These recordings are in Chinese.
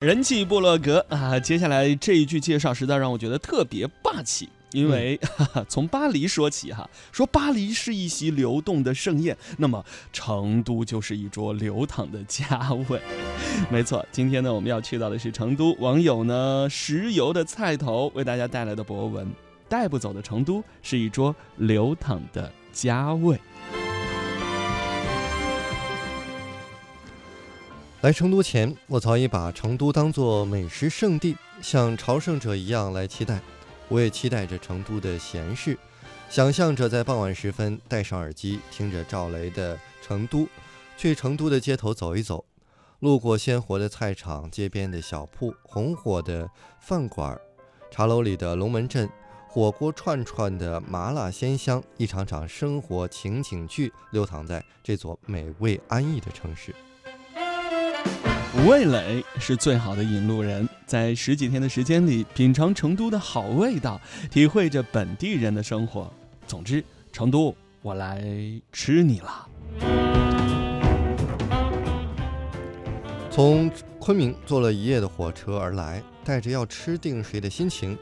人气部落格啊，接下来这一句介绍实在让我觉得特别霸气，因为、哈 哈从巴黎说起哈，说巴黎是一席流动的盛宴，那么成都就是一桌流淌的佳味。没错，今天呢我们要去到的是成都，网友呢石油的菜头为大家带来的博文，带不走的成都是一桌流淌的佳味。来成都前，我早已把成都当作美食圣地，像朝圣者一样来期待。我也期待着成都的闲适，想象着在傍晚时分戴上耳机，听着赵雷的《成都》，去成都的街头走一走，路过鲜活的菜场、街边的小铺、红火的饭馆、茶楼里的龙门阵、火锅串串的麻辣鲜香，一场场生活情景剧流淌在这座美味安逸的城市。味蕾是最好的引路人，在十几天的时间里，品尝成都的好味道，体会着本地人的生活。总之，成都，我来吃你了。从昆明坐了一夜的火车而来，带着要吃定谁的心情，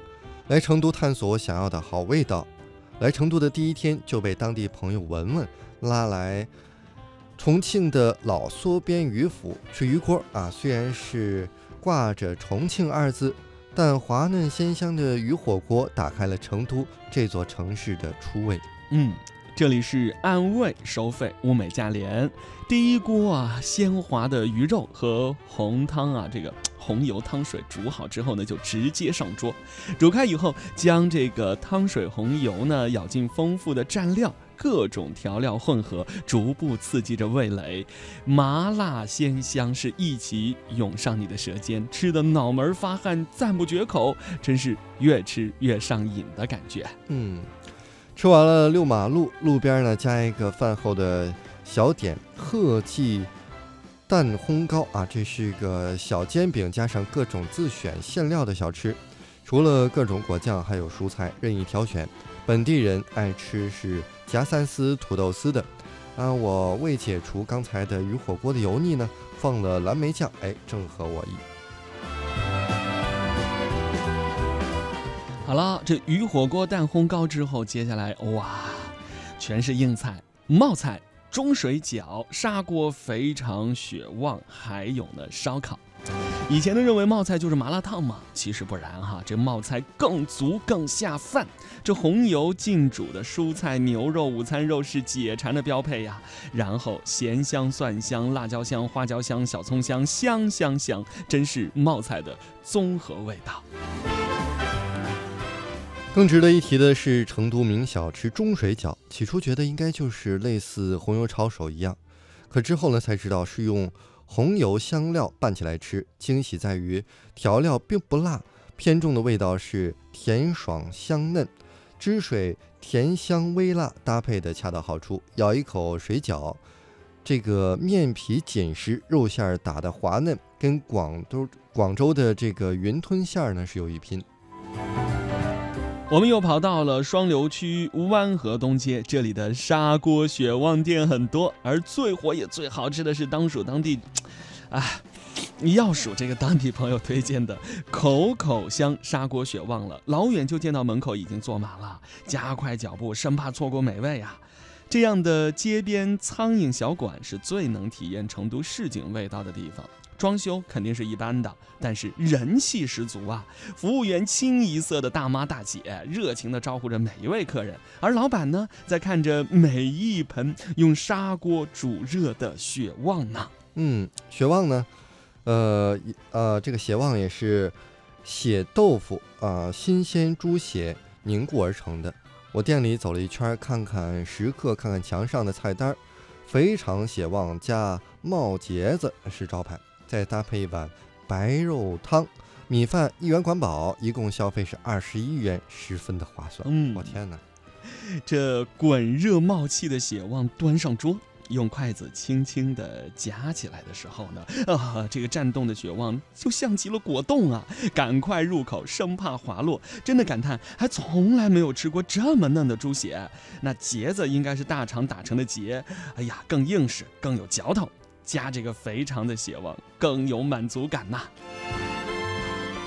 来成都探索我想要的好味道。来成都的第一天就被当地朋友文文拉来重庆的老梭边鱼府吃鱼锅啊，虽然是挂着重庆二字，但滑嫩鲜香的鱼火锅打开了成都这座城市的初味。嗯，这里是按位收费，物美价廉。第一锅啊，鲜滑的鱼肉和红汤啊，这个红油汤水煮好之后呢，就直接上桌。煮开以后，将这个汤水红油呢舀进丰富的蘸料。各种调料混合，逐步刺激着味蕾，麻辣鲜香是一起涌上你的舌尖，吃的脑门发汗，赞不绝口，真是越吃越上瘾的感觉。嗯，吃完了六马路，路边呢加一个饭后的小点鹤记蛋烘糕啊，这是一个小煎饼加上各种自选馅料的小吃，除了各种果酱，还有蔬菜任意挑选。本地人爱吃是夹三丝土豆丝的，啊，我为解除刚才的鱼火锅的油腻呢，放了蓝莓酱，哎，正合我意。好了，这鱼火锅蛋烘糕之后，接下来哇，全是硬菜，冒菜、中水饺、砂锅肥肠、血旺，还有呢烧烤。以前都认为冒菜就是麻辣烫嘛，其实不然哈，这冒菜更足更下饭。这红油浸煮的蔬菜、牛肉、午餐肉是解馋的标配呀。然后咸香、蒜香、辣椒香、花椒香、小葱香，香香香，真是冒菜的综合味道。更值得一提的是，成都名小吃中水饺，起初觉得应该就是类似红油抄手一样，可之后呢才知道是用红油香料拌起来吃，惊喜在于调料并不辣，偏重的味道是甜爽香嫩，汁水甜香微辣，搭配的恰到好处。咬一口水饺，这个面皮紧实，肉馅儿打的滑嫩，跟广州广州的这个云吞馅儿呢是有一拼。我们又跑到了双流区湾河东街，这里的砂锅血旺店很多，而最火也最好吃的是当属当地，哎，要数这个当地朋友推荐的口口香砂锅血旺了。老远就见到门口已经坐满了，加快脚步，生怕错过美味啊！这样的街边苍蝇小馆是最能体验成都市井味道的地方。装修肯定是一般的，但是人气十足啊！服务员清一色的大妈大姐，热情地招呼着每一位客人，而老板呢，在看着每一盆用砂锅煮热的血旺呢。嗯，血旺呢，呃呃，这个血旺也是血豆腐啊、新鲜猪血凝固而成的。我店里走了一圈，看看食客，看看墙上的菜单，肥肠血旺加冒茄子是招牌。再搭配一碗白肉汤，米饭一元管饱，一共消费是二十一元，十分的划算。嗯，我天哪！这滚热冒气的血旺端上桌，用筷子轻轻的夹起来的时候呢，啊，这个颤动的血旺就像极了果冻啊！赶快入口，生怕滑落。真的感叹，还从来没有吃过这么嫩的猪血。那结子应该是大肠打成的结，哎呀，更硬实，更有嚼头。加这个肥肠的血旺，更有满足感呐。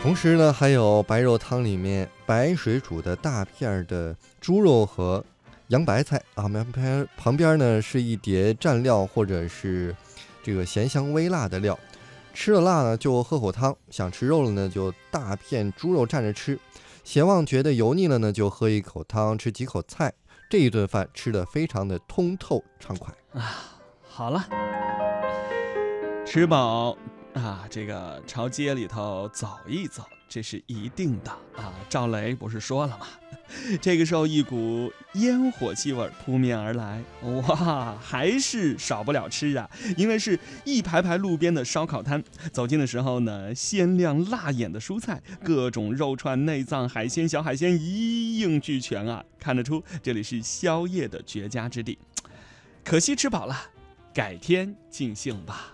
同时呢，还有白肉汤里面白水煮的大片的猪肉和洋白菜啊，旁边旁边呢是一碟蘸料或者是这个咸香微辣的料。吃了辣呢就喝口汤，想吃肉了呢就大片猪肉蘸着吃。咸旺觉得油腻了呢就喝一口汤，吃几口菜。这一顿饭吃的非常的通透畅快啊！好了，吃饱啊，这个朝街里头走一走，这是一定的啊。赵雷不是说了吗？这个时候，一股烟火气味扑面而来，哇，还是少不了吃啊！因为是一排排路边的烧烤摊，走近的时候呢，鲜亮辣眼的蔬菜，各种肉串、内脏、海鲜、小海鲜一应俱全啊！看得出这里是宵夜的绝佳之地。可惜吃饱了，改天尽兴吧。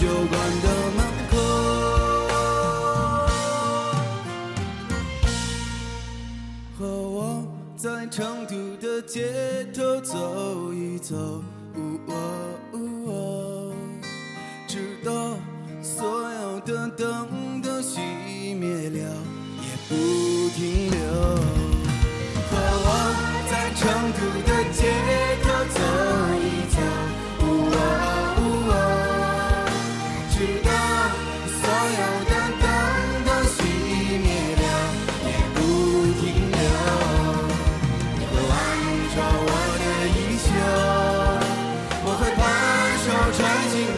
酒馆的门口。和我在成都的街头走一走。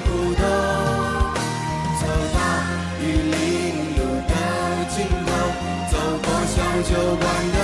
孤走到玉林路的尽头走过小酒馆的